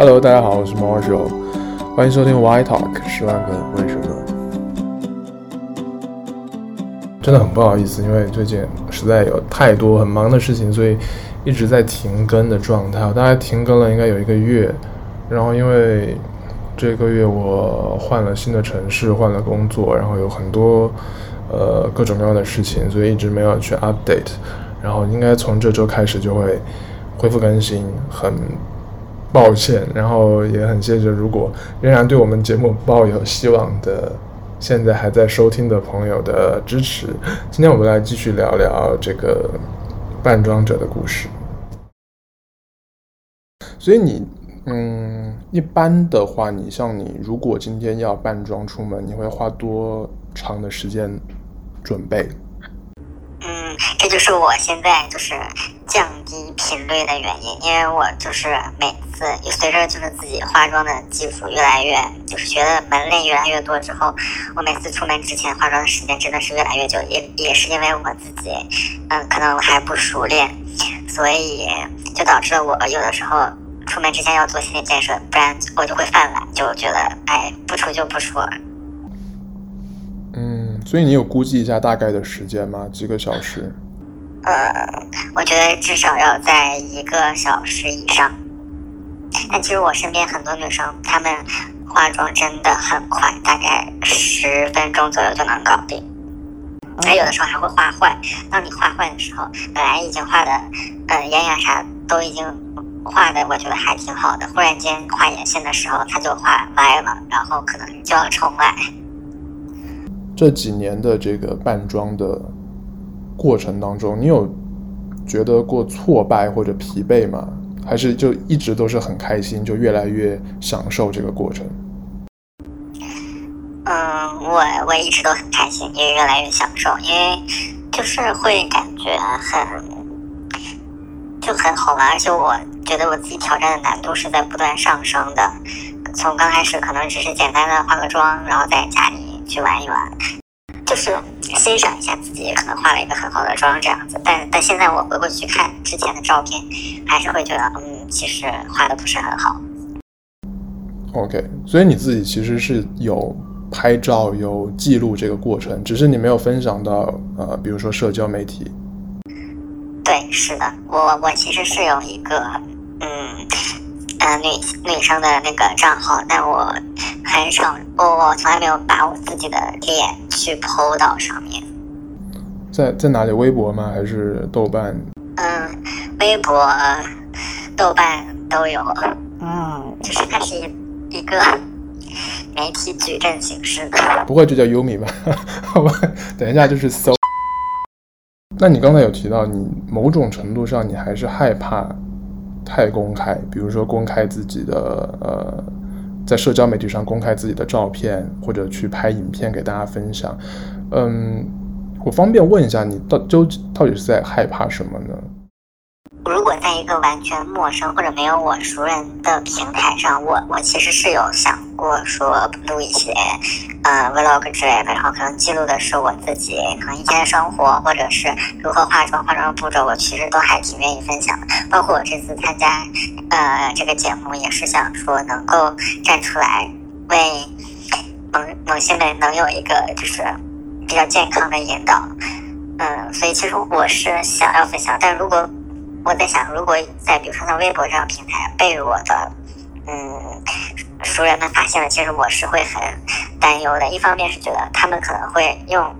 Hello，大家好，我是 Marshall，欢迎收听 Why Talk 十万个为什么。真的很不好意思，因为最近实在有太多很忙的事情，所以一直在停更的状态。我大概停更了应该有一个月，然后因为这个月我换了新的城市，换了工作，然后有很多呃各种各样的事情，所以一直没有去 update。然后应该从这周开始就会恢复更新，很抱歉，然后也很谢谢，如果仍然对我们节目抱有希望的，现在还在收听的朋友的支持。今天我们来继续聊聊这个扮装者的故事。所以你，嗯，一般的话，你像你，如果今天要扮装出门，你会花多长的时间准备？就是我现在就是降低频率的原因，因为我就是每次随着就是自己化妆的技术越来越，就是学的门类越来越多之后，我每次出门之前化妆的时间真的是越来越久，也也是因为我自己，嗯，可能还不熟练，所以就导致了我有的时候出门之前要做心理建设，不然我就会犯懒，就觉得哎，不出就不出了。所以你有估计一下大概的时间吗？几个小时？呃，我觉得至少要在一个小时以上。但其实我身边很多女生，她们化妆真的很快，大概十分钟左右就能搞定。还有的时候还会画坏。当你画坏的时候，本来已经画的，呃，眼影啥都已经画的，我觉得还挺好的。忽然间画眼线的时候，它就画歪了，然后可能就要重来。这几年的这个扮装的过程当中，你有觉得过挫败或者疲惫吗？还是就一直都是很开心，就越来越享受这个过程？嗯，我我一直都很开心，也越来越享受，因为就是会感觉很就很好玩，而且我觉得我自己挑战的难度是在不断上升的。从刚开始可能只是简单的化个妆，然后在家里。去玩一玩，就是欣赏一下自己可能化了一个很好的妆这样子。但但现在我回过去看之前的照片，还是会觉得，嗯，其实画的不是很好。OK，所以你自己其实是有拍照、有记录这个过程，只是你没有分享到呃，比如说社交媒体。对，是的，我我其实是有一个嗯。呃，女女生的那个账号，但我很少，我我从来没有把我自己的脸去 PO 到上面。在在哪里？微博吗？还是豆瓣？嗯，微博、豆瓣都有。嗯，就是它是一一个媒体矩阵形式的。不会就叫优米吧？好吧，等一下就是搜。那你刚才有提到，你某种程度上你还是害怕。太公开，比如说公开自己的呃，在社交媒体上公开自己的照片，或者去拍影片给大家分享。嗯，我方便问一下，你到究竟到底是在害怕什么呢？如果在一个完全陌生或者没有我熟人的平台上，我我其实是有想过说录一些呃 vlog 之类的，然后可能记录的是我自己可能一天的生活，或者是如何化妆、化妆步骤，我其实都还挺愿意分享的。包括我这次参加呃这个节目，也是想说能够站出来，为萌萌新人能有一个就是比较健康的引导。嗯，所以其实我是想要分享，但如果我在想，如果在比如说像微博这样平台被我的嗯熟人们发现了，其实我是会很担忧的。一方面是觉得他们可能会用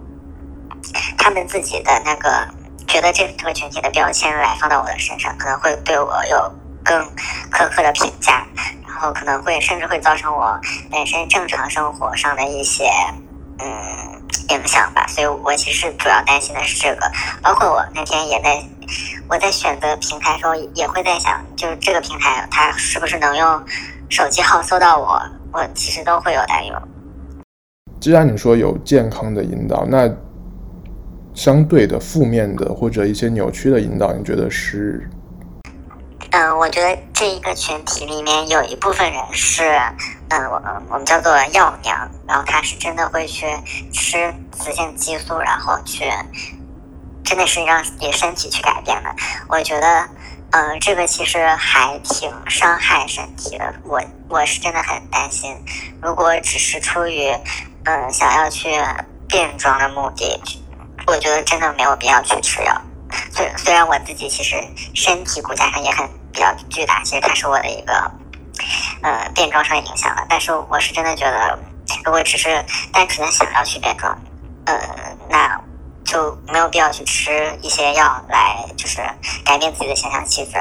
他们自己的那个觉得这个群体的标签来放到我的身上，可能会对我有更苛刻的评价，然后可能会甚至会造成我本身正常生活上的一些嗯影响吧。所以我其实主要担心的是这个，包括我那天也在。我在选择平台的时候，也会在想，就是这个平台它是不是能用手机号搜到我？我其实都会有担忧。既然你说有健康的引导，那相对的负面的或者一些扭曲的引导，你觉得是？嗯，我觉得这一个群体里面有一部分人是，嗯，我我们叫做药娘，然后她是真的会去吃雌性激素，然后去。真的是让你身体去改变的。我觉得，呃，这个其实还挺伤害身体的。我我是真的很担心，如果只是出于呃想要去变装的目的，我觉得真的没有必要去吃药。虽虽然我自己其实身体骨架上也很比较巨大，其实它是我的一个呃变装上影响了。但是我是真的觉得，如果只是单纯的想要去变装，呃，那。就没有必要去吃一些药来，就是改变自己的形象气质。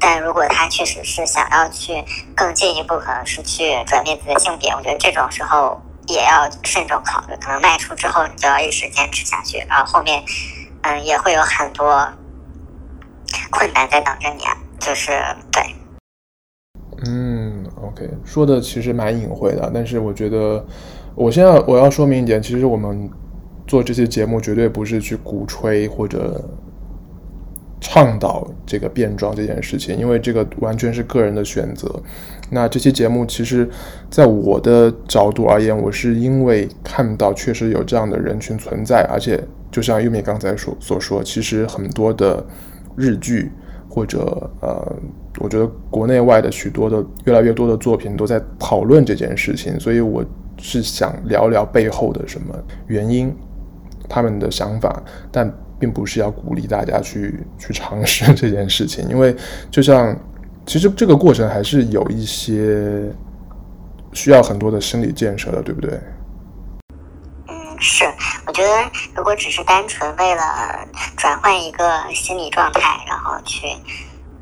但如果他确实是想要去更进一步，可能是去转变自己的性别，我觉得这种时候也要慎重考虑。可能迈出之后，你就要一直坚持下去，然后后面，嗯，也会有很多困难在等着你啊。就是对，，OK，说的其实蛮隐晦的，但是我觉得，我现在我要说明一点，其实我们。做这些节目绝对不是去鼓吹或者倡导这个变装这件事情，因为这个完全是个人的选择。那这期节目其实，在我的角度而言，我是因为看到确实有这样的人群存在，而且就像优米刚才所所说，其实很多的日剧或者呃，我觉得国内外的许多的越来越多的作品都在讨论这件事情，所以我是想聊聊背后的什么原因。他们的想法，但并不是要鼓励大家去去尝试这件事情，因为就像其实这个过程还是有一些需要很多的心理建设的，对不对？是，我觉得如果只是单纯为了转换一个心理状态，然后去，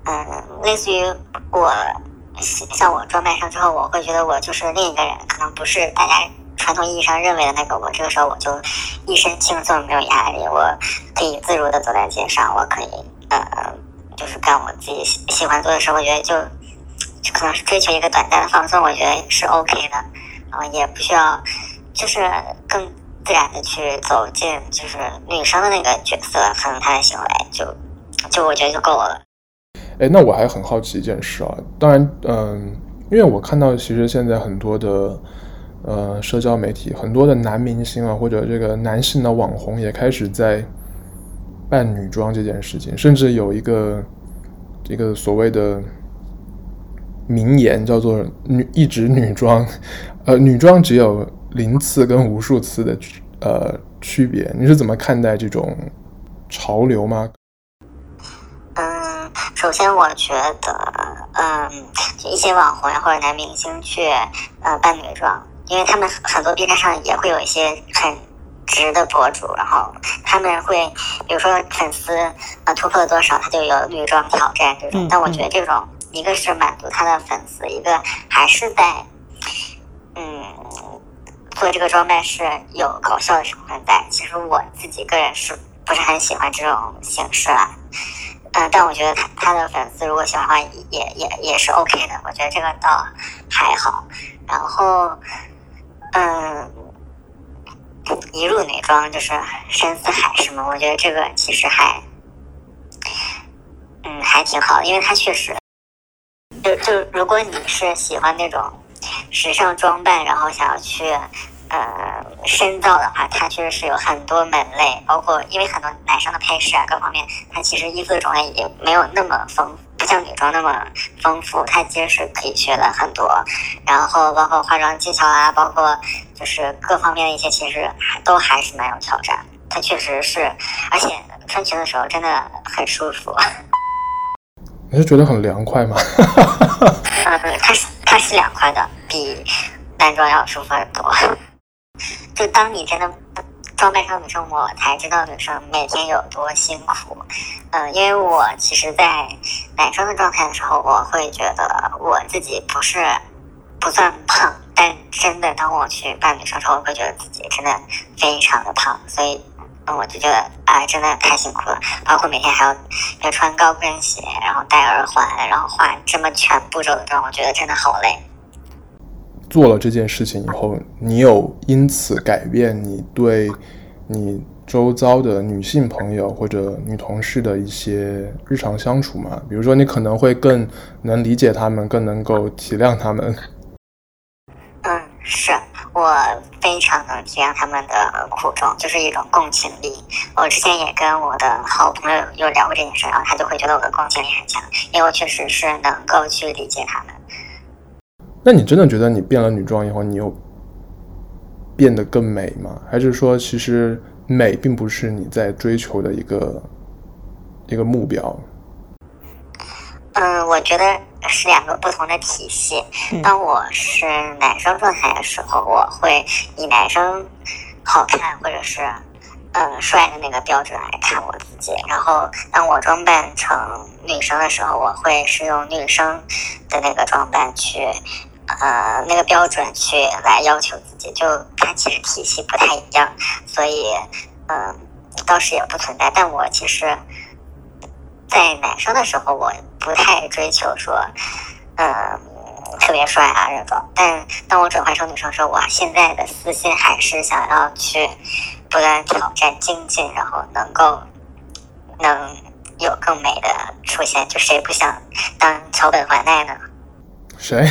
嗯，类似于我像我装扮上之后，我会觉得我就是另一个人，可能不是大家。传统意义上认为的那个我，这个时候我就一身轻松，没有压力，我可以自如的走在街上，我可以呃，就是干我自己喜喜欢做的事。我觉得就就可能是追求一个短暂的放松，我觉得是 OK 的，然后也不需要就是更自然的去走进就是女生的那个角色，可能她的行为就就我觉得就够了。哎，那我还很好奇一件事啊，当然，嗯、因为我看到其实现在很多的。呃，社交媒体很多的男明星啊，或者这个男性的网红也开始在扮女装这件事情，甚至有一个这个所谓的名言叫做“女一直女装”，呃，女装只有零次跟无数次的呃区别。你是怎么看待这种潮流吗？嗯，首先我觉得，嗯，就一些网红呀或者男明星去呃扮女装。因为他们很多 B 站上也会有一些很直的博主，然后他们会，比如说粉丝呃突破了多少，他就有女装挑战这种。但我觉得这种一个是满足他的粉丝，一个还是在做这个装扮是有搞笑的成分在。其实我自己个人是不是很喜欢这种形式啦，嗯，但我觉得他他的粉丝如果喜欢的话，也也也是 OK 的。我觉得这个倒还好，然后。嗯，一入女装就是深似海是吗？我觉得这个其实还，嗯，还挺好，因为他确实，就就如果你是喜欢那种时尚装扮，然后想要去呃深造的话，它确实是有很多门类，包括因为很多男生的配饰啊各方面，它其实衣服的种类也没有那么丰。不像女装那么丰富，它其实是可以学的很多，然后包括化妆技巧啊，包括就是各方面的一些，其实都还是蛮有挑战。它确实是，而且穿裙的时候真的很舒服。你是觉得很凉快吗？嗯，它是它是凉快的，比男装要舒服很多。就当你真的。装扮上女生，我才知道女生每天有多辛苦。嗯、因为我其实，在男生的状态的时候，我会觉得我自己不是不算胖，但真的当我去扮女生的时候，我会觉得自己真的非常的胖。所以，嗯，我就觉得啊、呃，真的太辛苦了。包括每天还要要穿高跟鞋，然后戴耳环，然后化这么全步骤的妆，我觉得真的好累。做了这件事情以后，你有因此改变你对你周遭的女性朋友或者女同事的一些日常相处吗？比如说，你可能会更能理解他们，更能够体谅他们。嗯，是，我非常能体谅他们的苦衷，就是一种共情力。我之前也跟我的好朋友有聊过这件事，然后他就会觉得我的共情力很强，因为我确实是能够去理解他们。那你真的觉得你变了女装以后，你又变得更美吗？还是说，其实美并不是你在追求的一个一个目标？嗯，我觉得是两个不同的体系。当我是男生状态的时候，我会以男生好看或者是嗯帅的那个标准来看我自己。然后，当我装扮成女生的时候，我会是用女生的那个装扮去呃那个标准去来要求自己。就它其实体系不太一样，所以嗯倒是也不存在。但我其实。在男生的时候，我不太追求说，嗯，特别帅啊这种。但当我转换成女生的时候，我现在的私心还是想要去不断挑战精进，然后能够能有更美的出现。就谁不想当桥本环奈呢？谁？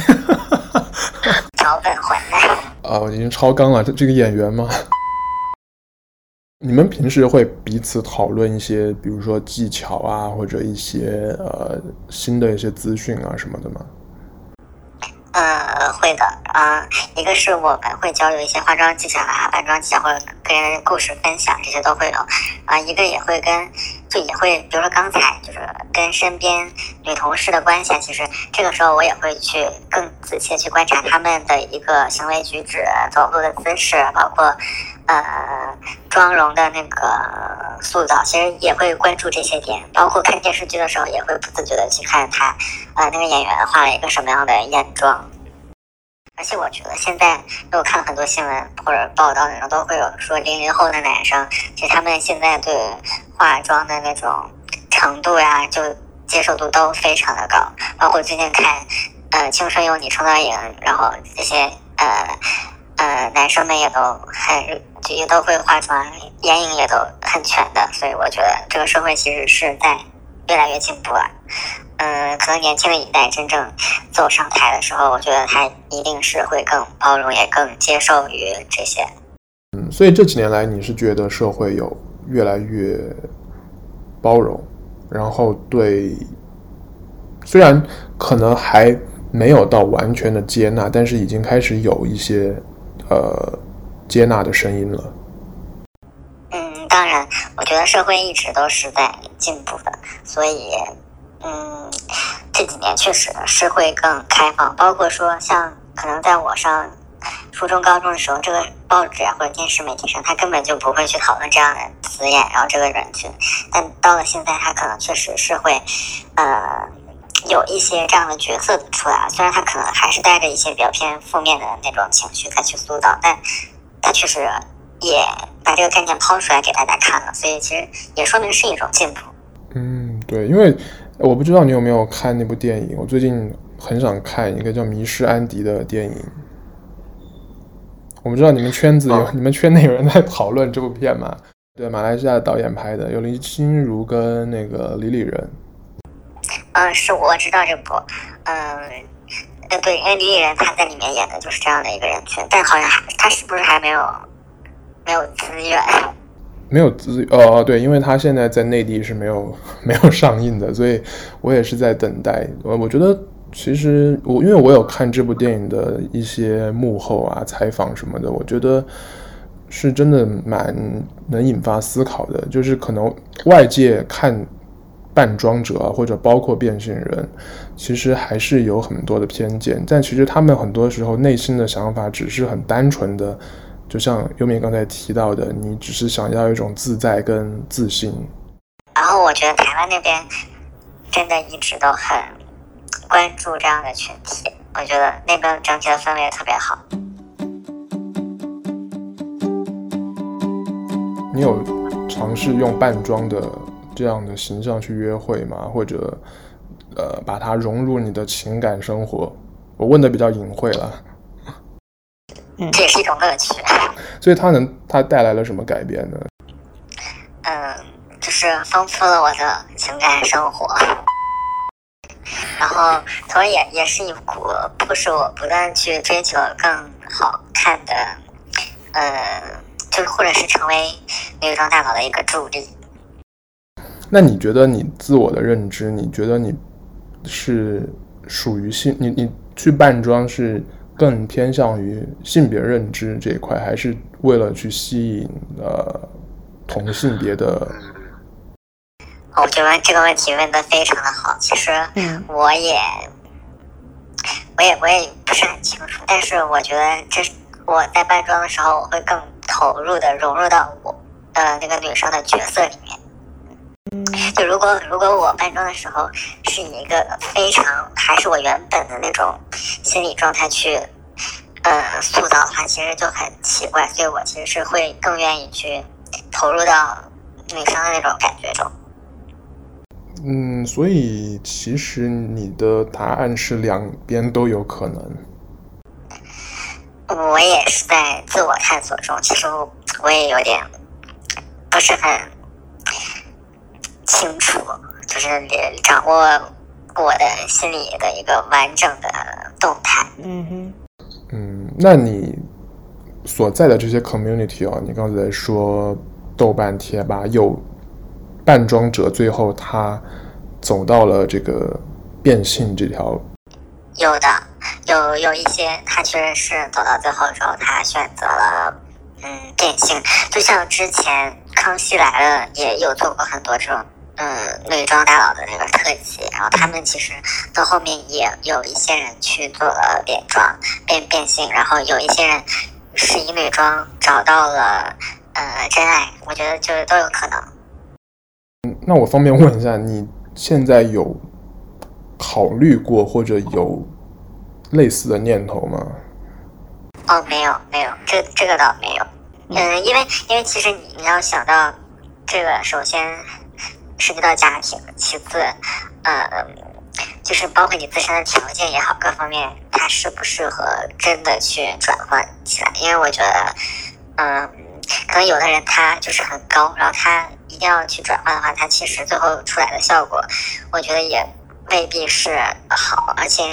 桥本环奈。啊，我已经超纲了，这这个演员吗？你们平时会彼此讨论一些，比如说技巧啊，或者一些呃新的一些资讯啊什么的吗？呃，会的啊、一个是我们会交流一些化妆技巧啊、扮妆技巧，或者跟人故事分享，这些都会有啊、一个也会跟，就也会，比如说刚才就是跟身边女同事的关系，其实这个时候我也会去更仔细去观察他们的一个行为举止、走路的姿势，包括。呃，妆容的那个塑造，其实也会关注这些点，包括看电视剧的时候，也会不自觉的去看他，呃，那个演员画了一个什么样的眼妆。而且我觉得现在，因为我看了很多新闻或者报道，那种都会有说零零后的男生，其实他们现在对化妆的那种程度呀，就接受度都非常的高。包括最近看，呃，《青春有你》创造营，然后这些呃呃男生们也都很。也都会化妆，眼影也都很全的，所以我觉得这个社会其实是在越来越进步了。嗯，可能年轻的一代真正走上台的时候，我觉得他一定是会更包容，也更接受于这些。嗯，所以这几年来，你是觉得社会有越来越包容，然后对，虽然可能还没有到完全的接纳，但是已经开始有一些呃。接纳的声音了。嗯，当然，我觉得社会一直都是在进步的，所以，嗯，这几年确实是会更开放。包括说，像可能在我上初中、高中的时候，这个报纸啊或者电视媒体上，他根本就不会去讨论这样的词眼，然后这个人群。但到了现在，他可能确实是会，呃，有一些这样的角色出来。虽然他可能还是带着一些比较偏负面的那种情绪再去塑造，但。他确实也把这个概念抛出来给大家看了，所以其实也说明是一种进步。嗯，对，因为我不知道你有没有看那部电影，我最近很想看一个叫《迷失安迪》的电影。我们知道你们圈子有、哦、你们圈内有人在讨论这部片吗？对，马来西亚的导演拍的，有林心如跟那个李李仁。嗯，是我知道这部，嗯。呃，对，因为李李仁他在里面演的就是这样的一个人群，但好像他是不是还没有没有资源？没有资源哦，对，因为他现在在内地是没有没有上映的，所以我也是在等待。我我觉得其实我因为我有看这部电影的一些幕后啊采访什么的，我觉得是真的蛮能引发思考的，就是可能外界看。扮装者或者包括变性人，其实还是有很多的偏见，但其实他们很多时候内心的想法只是很单纯的，就像优米刚才提到的，你只是想要一种自在跟自信。然后我觉得台湾那边真的一直都很关注这样的群体，我觉得那边整体的氛围特别好。你有尝试用扮装的？这样的形象去约会吗？或者，呃，把它融入你的情感生活？我问的比较隐晦了。嗯，这也是一种乐趣。所以它能，它带来了什么改变呢？嗯，就是丰富了我的情感生活，然后同时也也是一股迫使我不断去追求更好看的，呃，就或者是成为女装大佬的一个助力。那你觉得你自我的认知，你觉得你是属于性，你你去扮装是更偏向于性别认知这一块，还是为了去吸引呃同性别的？我觉得这个问题问的非常的好。其实我也，我也我也不是很清楚，但是我觉得这是我在扮装的时候，我会更投入的融入到我呃那个女生的角色里面。就如果如果我扮装的时候是以一个非常还是我原本的那种心理状态去呃塑造的话，其实就很奇怪，所以我其实是会更愿意去投入到女生的那种感觉中。嗯，所以其实你的答案是两边都有可能。我也是在自我探索中，其实我也有点不是很。清楚，就是掌握我的心里的一个完整的动态。嗯哼，嗯，那你所在的这些 community 哦，你刚才说豆瓣贴吧有扮装者，最后他走到了这个变性这条。有的，有有一些他确实是走到最后的时候，他选择了嗯变性，就像之前康熙来了也有做过很多这种。嗯，女装大佬的那个特辑，然后他们其实到后面也有一些人去做了变装变变性，然后有一些人是以女装找到了呃真爱，我觉得就是都有可能。嗯，那我方便问一下，你现在有考虑过或者有类似的念头吗？哦，没有没有，这这个倒没有。嗯，因为因为其实你你要想到这个，首先。涉及到家庭，其次，呃，就是包括你自身的条件也好，各方面它适不适合真的去转换起来？因为我觉得，嗯、呃，可能有的人他就是很高，然后他一定要去转换的话，它其实最后出来的效果，我觉得也未必是好。而且，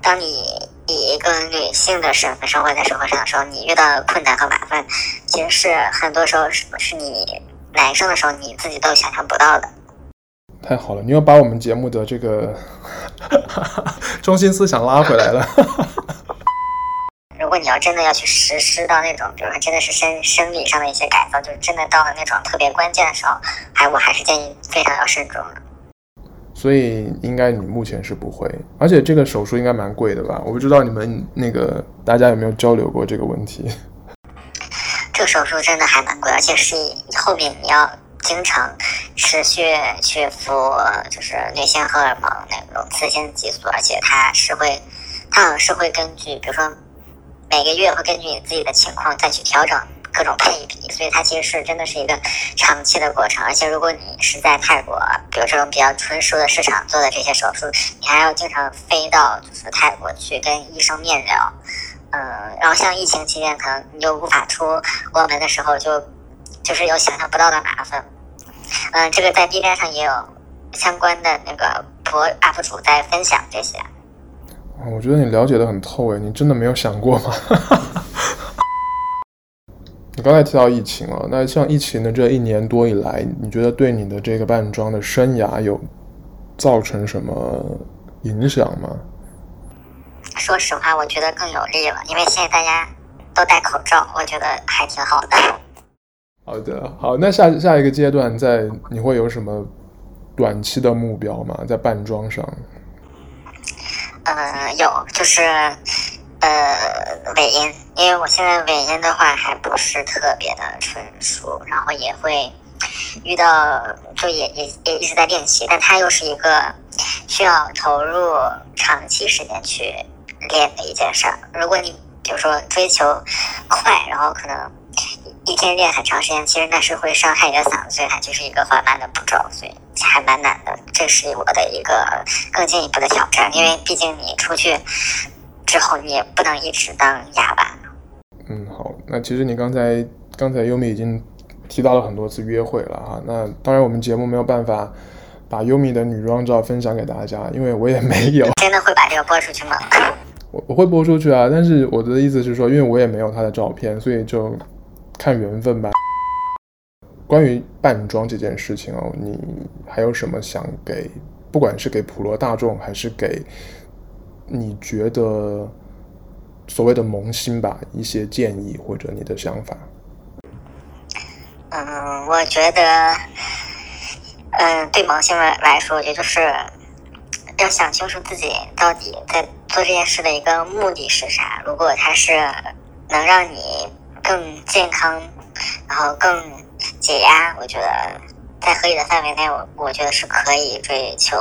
当你以一个女性的身份生活在社会上的时候，你遇到困难和麻烦，其实是很多时候是是你。男生的时候，你自己都想象不到的。太好了，你又把我们节目的这个 中心思想拉回来了。如果你要真的要去实施到那种，比如说真的是生生理上的一些改造，就是真的到了那种特别关键的时候，还我还是建议非常要慎重的。所以应该你目前是不会，而且这个手术应该蛮贵的吧？我不知道你们那个大家有没有交流过这个问题。这个手术真的还蛮贵，而且是后面你要经常持续去服，就是女性荷尔蒙那种雌性激素，而且它是会，它好像是会根据，比如说每个月会根据你自己的情况再去调整各种配比，所以它其实是真的是一个长期的过程。而且如果你是在泰国，比如这种比较成熟的市场做的这些手术，你还要经常飞到就是泰国去跟医生面聊。嗯，然后像疫情期间，可能你就无法出国门的时候就，就就是有想象不到的麻烦。嗯，这个在 B 站上也有相关的那个博 UP 主在分享这些。我觉得你了解的很透诶，你真的没有想过吗？你刚才提到疫情了，那像疫情的这一年多以来，你觉得对你的这个扮装的生涯有造成什么影响吗？说实话，我觉得更有利了，因为现在大家都戴口罩，我觉得还挺好的。好的，好，那下下一个阶段，在你会有什么短期的目标吗？在扮装上？呃，有，就是呃尾音，因为我现在尾音的话还不是特别的纯熟，然后也会遇到，就也也也一直在练习，但它又是一个需要投入长期时间去。练的一件事儿，如果你比如说追求快，然后可能一天练很长时间，其实那是会伤害你的嗓子，所以它就是一个缓慢的步骤，所以还蛮难的。这是我的一个更进一步的挑战，因为毕竟你出去之后，你也不能一直当哑巴。嗯，好，那其实你刚才刚才优米已经提到了很多次约会了哈，那当然我们节目没有办法把优米的女装照分享给大家，因为我也没有。真的会把这个播出去吗？我我会播出去啊。但是我的意思是说，因为我也没有她的照片，所以就看缘分吧。关于扮装这件事情哦，你还有什么想给，不管是给普罗大众，还是给你觉得所谓的萌新吧，一些建议或者你的想法？嗯，我觉得，嗯，对萌新们来说，也就是要想清楚自己到底在做这件事的一个目的是啥。如果它是能让你更健康，然后更解压，我觉得在合理的范围内，我我觉得是可以追求。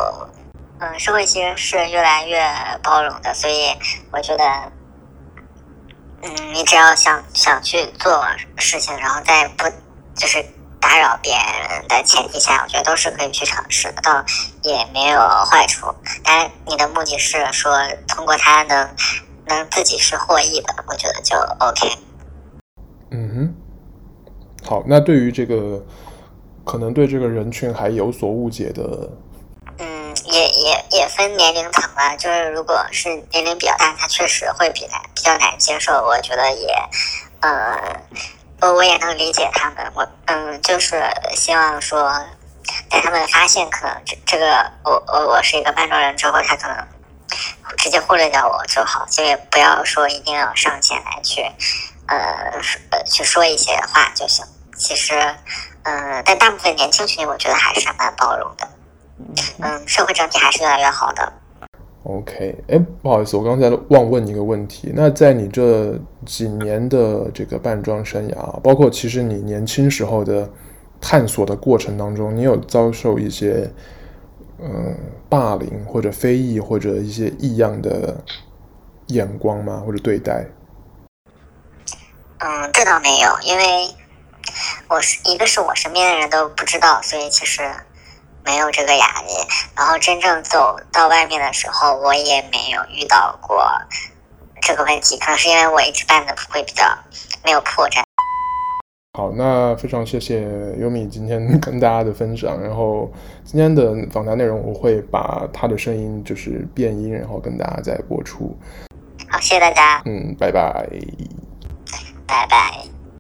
嗯，社会其实是越来越包容的，所以我觉得，嗯，你只要想想去做事情，然后在不。就是打扰别人的前提下，我觉得都是可以去尝试的，倒也没有坏处。当然，你的目的是说通过它能能自己是获益的，我觉得就 OK。嗯哼，好，那对于这个可能对这个人群还有所误解的，嗯，也也也分年龄层吧。就是如果是年龄比较大，他确实会比较比较难接受。我觉得也，呃。我我也能理解他们，我嗯，就是希望说，在他们发现可能这这个我我我是一个扮装人之后，他可能直接忽略掉我就好，就也不要说一定要上前来去，呃说呃，去说一些话就行。其实，嗯、呃，但大部分年轻群体，我觉得还是蛮包容的，嗯，社会整体还是越来越好的。OK，哎，不好意思，我刚才忘问一个问题。那在你这几年的这个扮装生涯，包括其实你年轻时候的探索的过程当中，你有遭受一些嗯霸凌或者非议或者一些异样的眼光吗？或者对待？嗯，这倒没有，因为我是一个是我身边的人都不知道，所以其实。没有这个压力，然后真正走到外面的时候，我也没有遇到过这个问题，可能是因为我一直办的会比较没有破绽。好，那非常谢谢优米今天跟大家的分享，然后今天的访谈内容我会把他的声音就是变音，然后跟大家再播出。好，谢谢大家。嗯，拜拜。拜拜。